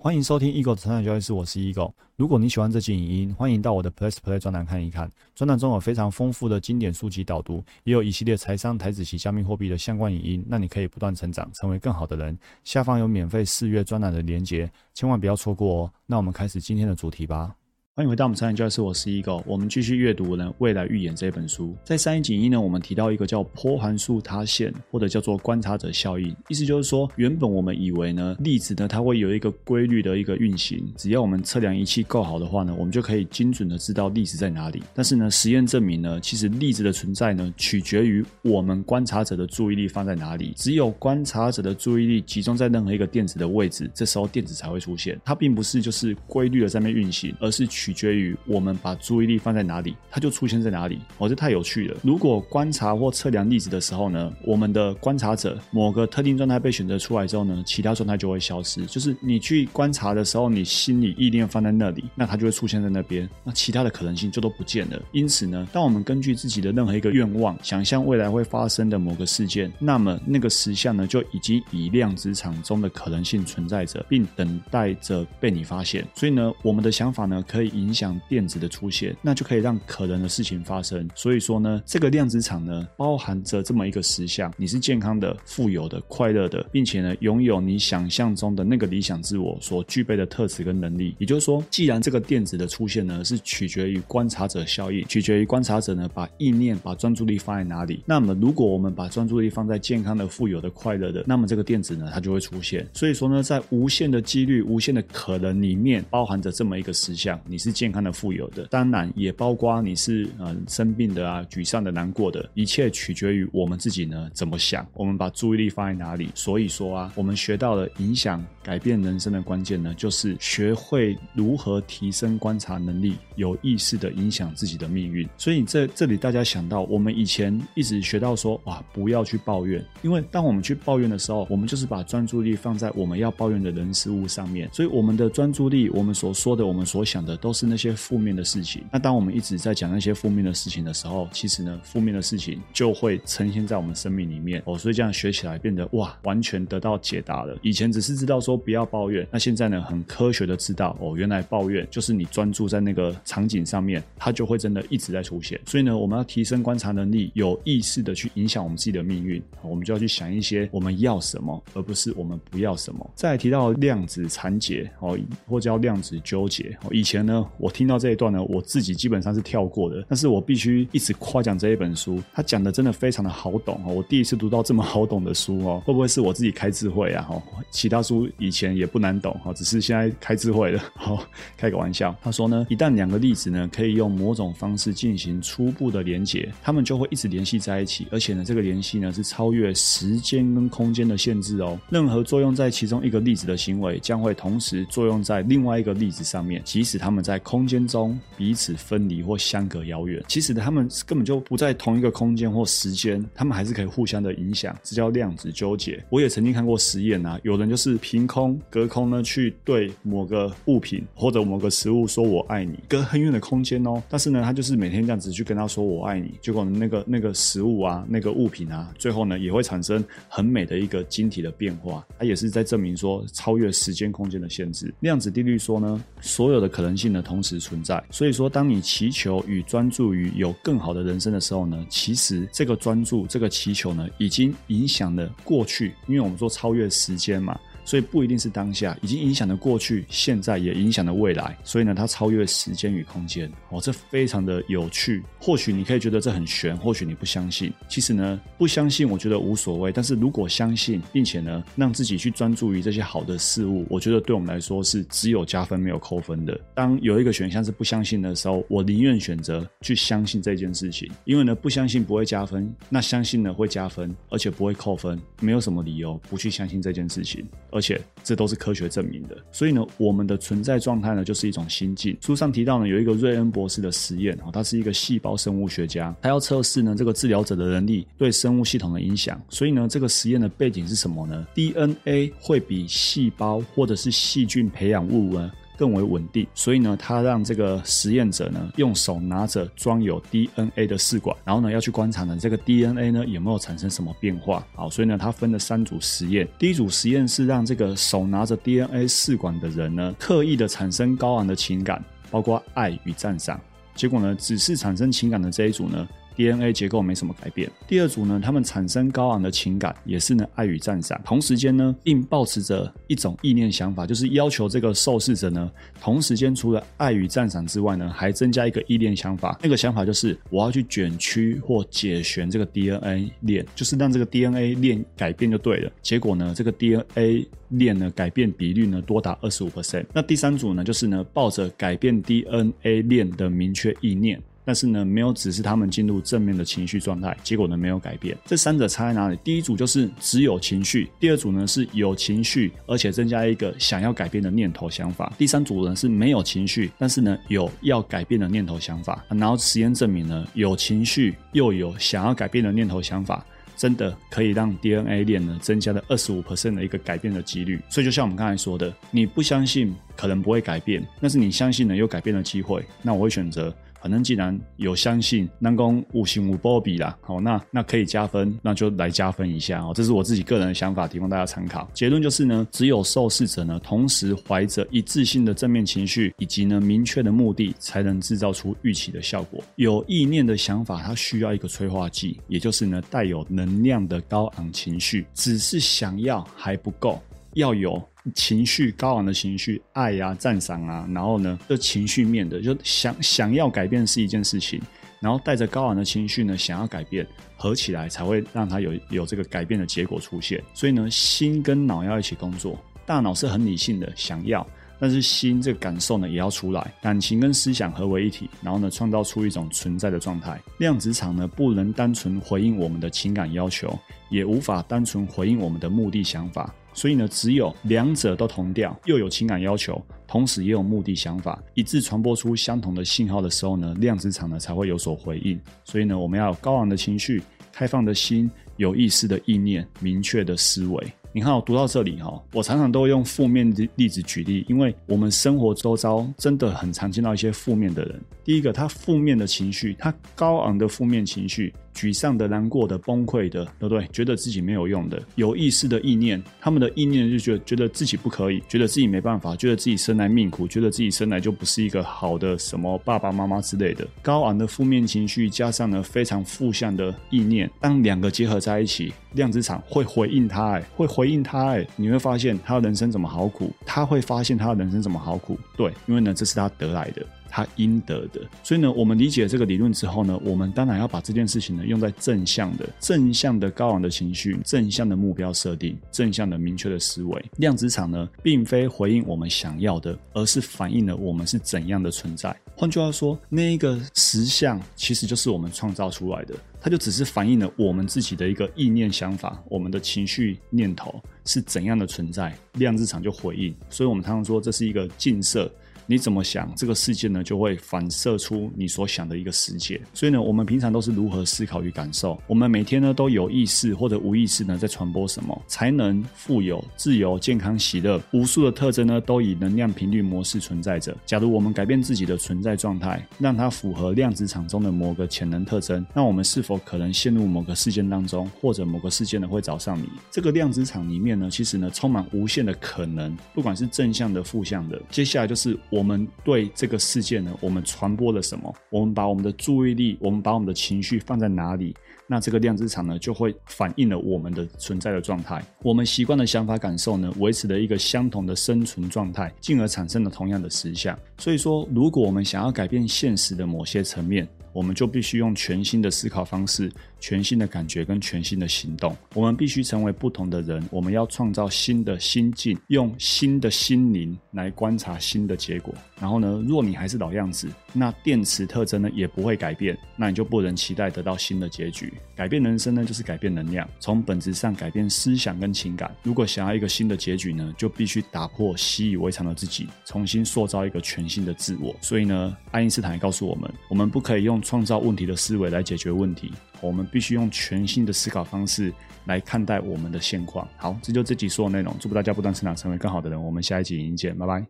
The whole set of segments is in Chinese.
欢迎收听 Eagle 的成长交易室，我是 Eagle。如果你喜欢这期影音，欢迎到我的 Plus Play 专栏看一看。专栏中有非常丰富的经典书籍导读，也有一系列财商、台子及加密货币的相关影音，让你可以不断成长，成为更好的人。下方有免费试阅专栏的连结，千万不要错过哦。那我们开始今天的主题吧。欢迎回到我们财经教室，我是 Eagle。我们继续阅读呢《未来预言》这本书。在三一集一呢，我们提到一个叫波函数塌陷，或者叫做观察者效应。意思就是说，原本我们以为呢，粒子呢它会有一个规律的一个运行，只要我们测量仪器够好的话呢，我们就可以精准的知道粒子在哪里。但是呢，实验证明呢，其实粒子的存在呢，取决于我们观察者的注意力放在哪里。只有观察者的注意力集中在任何一个电子的位置，这时候电子才会出现。它并不是就是规律的在那运行，而是取。取决于我们把注意力放在哪里，它就出现在哪里。哦，这太有趣了。如果观察或测量粒子的时候呢，我们的观察者某个特定状态被选择出来之后呢，其他状态就会消失。就是你去观察的时候，你心里意念放在那里，那它就会出现在那边，那其他的可能性就都不见了。因此呢，当我们根据自己的任何一个愿望，想象未来会发生的某个事件，那么那个实相呢，就已经以量子场中的可能性存在着，并等待着被你发现。所以呢，我们的想法呢，可以。影响电子的出现，那就可以让可能的事情发生。所以说呢，这个量子场呢，包含着这么一个实相：你是健康的、富有的、快乐的，并且呢，拥有你想象中的那个理想自我所具备的特质跟能力。也就是说，既然这个电子的出现呢，是取决于观察者效应，取决于观察者呢把意念、把专注力放在哪里。那么，如果我们把专注力放在健康的、富有的、快乐的，那么这个电子呢，它就会出现。所以说呢，在无限的几率、无限的可能里面，包含着这么一个实相：你是。是健康的、富有的，当然也包括你是呃生病的啊、沮丧的、难过的，一切取决于我们自己呢怎么想，我们把注意力放在哪里。所以说啊，我们学到了影响、改变人生的关键呢，就是学会如何提升观察能力，有意识的影响自己的命运。所以这这里大家想到，我们以前一直学到说哇，不要去抱怨，因为当我们去抱怨的时候，我们就是把专注力放在我们要抱怨的人事物上面，所以我们的专注力，我们所说的、我们所想的都都。是那些负面的事情。那当我们一直在讲那些负面的事情的时候，其实呢，负面的事情就会呈现在我们生命里面哦。所以这样学起来变得哇，完全得到解答了。以前只是知道说不要抱怨，那现在呢，很科学的知道哦，原来抱怨就是你专注在那个场景上面，它就会真的一直在出现。所以呢，我们要提升观察能力，有意识的去影响我们自己的命运。我们就要去想一些我们要什么，而不是我们不要什么。再提到量子缠结哦，或叫量子纠结哦，以前呢。我听到这一段呢，我自己基本上是跳过的。但是我必须一直夸奖这一本书，他讲的真的非常的好懂哦。我第一次读到这么好懂的书哦，会不会是我自己开智慧啊？哈，其他书以前也不难懂哈，只是现在开智慧了。好，开个玩笑。他说呢，一旦两个粒子呢可以用某种方式进行初步的连接，他们就会一直联系在一起，而且呢，这个联系呢是超越时间跟空间的限制哦。任何作用在其中一个粒子的行为，将会同时作用在另外一个粒子上面，即使他们在。空间中彼此分离或相隔遥远，其实他们根本就不在同一个空间或时间，他们还是可以互相的影响，这叫量子纠结。我也曾经看过实验啊，有人就是凭空隔空呢去对某个物品或者某个食物说我爱你，隔很远的空间哦，但是呢，他就是每天这样子去跟他说我爱你，结果那个那个食物啊，那个物品啊，最后呢也会产生很美的一个晶体的变化，它也是在证明说超越时间空间的限制。量子定律说呢，所有的可能性呢同时。存在，所以说，当你祈求与专注于有更好的人生的时候呢，其实这个专注、这个祈求呢，已经影响了过去，因为我们说超越时间嘛。所以不一定是当下，已经影响了过去，现在也影响了未来。所以呢，它超越时间与空间哦，这非常的有趣。或许你可以觉得这很玄，或许你不相信。其实呢，不相信我觉得无所谓。但是如果相信，并且呢，让自己去专注于这些好的事物，我觉得对我们来说是只有加分没有扣分的。当有一个选项是不相信的时候，我宁愿选择去相信这件事情，因为呢，不相信不会加分，那相信呢会加分，而且不会扣分。没有什么理由不去相信这件事情。而且这都是科学证明的，所以呢，我们的存在状态呢，就是一种心境。书上提到呢，有一个瑞恩博士的实验哦，他是一个细胞生物学家，他要测试呢这个治疗者的能力对生物系统的影响。所以呢，这个实验的背景是什么呢？DNA 会比细胞或者是细菌培养物呢？更为稳定。所以呢，他让这个实验者呢用手拿着装有 DNA 的试管，然后呢要去观察呢这个 DNA 呢有没有产生什么变化。好，所以呢他分了三组实验。第一组实验是让这个手拿着 DNA 试管的人呢刻意的产生高昂的情感，包括爱与赞赏。结果呢，只是产生情感的这一组呢。DNA 结构没什么改变。第二组呢，他们产生高昂的情感，也是呢爱与赞赏。同时间呢，并保持着一种意念想法，就是要求这个受试者呢，同时间除了爱与赞赏之外呢，还增加一个意念想法。那个想法就是我要去卷曲或解旋这个 DNA 链，就是让这个 DNA 链改变就对了。结果呢，这个 DNA 链呢改变比率呢多达二十五 percent。那第三组呢，就是呢抱着改变 DNA 链的明确意念。但是呢，没有指示他们进入正面的情绪状态，结果呢没有改变。这三者差在哪里？第一组就是只有情绪，第二组呢是有情绪，而且增加一个想要改变的念头想法。第三组呢是没有情绪，但是呢有要改变的念头想法。然后实验证明呢，有情绪又有想要改变的念头想法，真的可以让 DNA 链呢增加了二十五 percent 的一个改变的几率。所以就像我们刚才说的，你不相信可能不会改变，但是你相信呢有改变的机会，那我会选择。反正既然有相信，南宫五行五波比啦，好，那那可以加分，那就来加分一下哦。这是我自己个人的想法，提供大家参考。结论就是呢，只有受试者呢，同时怀着一致性的正面情绪，以及呢明确的目的，才能制造出预期的效果。有意念的想法，它需要一个催化剂，也就是呢带有能量的高昂情绪。只是想要还不够，要有。情绪高昂的情绪，爱呀、赞赏啊，然后呢，这情绪面的，就想想要改变是一件事情，然后带着高昂的情绪呢，想要改变，合起来才会让他有有这个改变的结果出现。所以呢，心跟脑要一起工作，大脑是很理性的，想要，但是心这个感受呢也要出来，感情跟思想合为一体，然后呢，创造出一种存在的状态。量子场呢，不能单纯回应我们的情感要求，也无法单纯回应我们的目的想法。所以呢，只有两者都同调，又有情感要求，同时也有目的想法，一致传播出相同的信号的时候呢，量子场呢才会有所回应。所以呢，我们要有高昂的情绪、开放的心、有意识的意念、明确的思维。你看，我读到这里哈，我常常都用负面的例子举例，因为我们生活周遭真的很常见到一些负面的人。第一个，他负面的情绪，他高昂的负面情绪。沮丧的、难过的、崩溃的，对不对？觉得自己没有用的，有意识的意念，他们的意念就觉得觉得自己不可以，觉得自己没办法，觉得自己生来命苦，觉得自己生来就不是一个好的什么爸爸妈妈之类的。高昂的负面情绪加上呢非常负向的意念，当两个结合在一起，量子场会回应他，哎，会回应他，哎，你会发现他的人生怎么好苦，他会发现他的人生怎么好苦，对，因为呢这是他得来的。他应得的，所以呢，我们理解这个理论之后呢，我们当然要把这件事情呢用在正向的、正向的高昂的情绪、正向的目标设定、正向的明确的思维。量子场呢，并非回应我们想要的，而是反映了我们是怎样的存在。换句话说，那一个实像其实就是我们创造出来的，它就只是反映了我们自己的一个意念想法、我们的情绪念头是怎样的存在，量子场就回应。所以我们常常说这是一个镜射。你怎么想，这个世界呢就会反射出你所想的一个世界。所以呢，我们平常都是如何思考与感受？我们每天呢都有意识或者无意识呢在传播什么？才能富有、自由、健康、喜乐，无数的特征呢都以能量频率模式存在着。假如我们改变自己的存在状态，让它符合量子场中的某个潜能特征，那我们是否可能陷入某个事件当中，或者某个事件呢会找上你？这个量子场里面呢，其实呢充满无限的可能，不管是正向的、负向的。接下来就是我。我们对这个世界呢，我们传播了什么？我们把我们的注意力，我们把我们的情绪放在哪里？那这个量子场呢，就会反映了我们的存在的状态。我们习惯的想法、感受呢，维持了一个相同的生存状态，进而产生了同样的实相。所以说，如果我们想要改变现实的某些层面，我们就必须用全新的思考方式。全新的感觉跟全新的行动，我们必须成为不同的人。我们要创造新的心境，用新的心灵来观察新的结果。然后呢，若你还是老样子，那电池特征呢也不会改变，那你就不能期待得到新的结局。改变人生呢，就是改变能量，从本质上改变思想跟情感。如果想要一个新的结局呢，就必须打破习以为常的自己，重新塑造一个全新的自我。所以呢，爱因斯坦告诉我们，我们不可以用创造问题的思维来解决问题。我们必须用全新的思考方式来看待我们的现况。好，这就这集所有内容。祝福大家不断成长，成为更好的人。我们下一集影见，拜拜。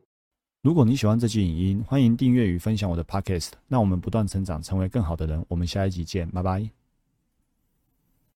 如果你喜欢这集影音，欢迎订阅与分享我的 Podcast，那我们不断成长，成为更好的人。我们下一集见，拜拜。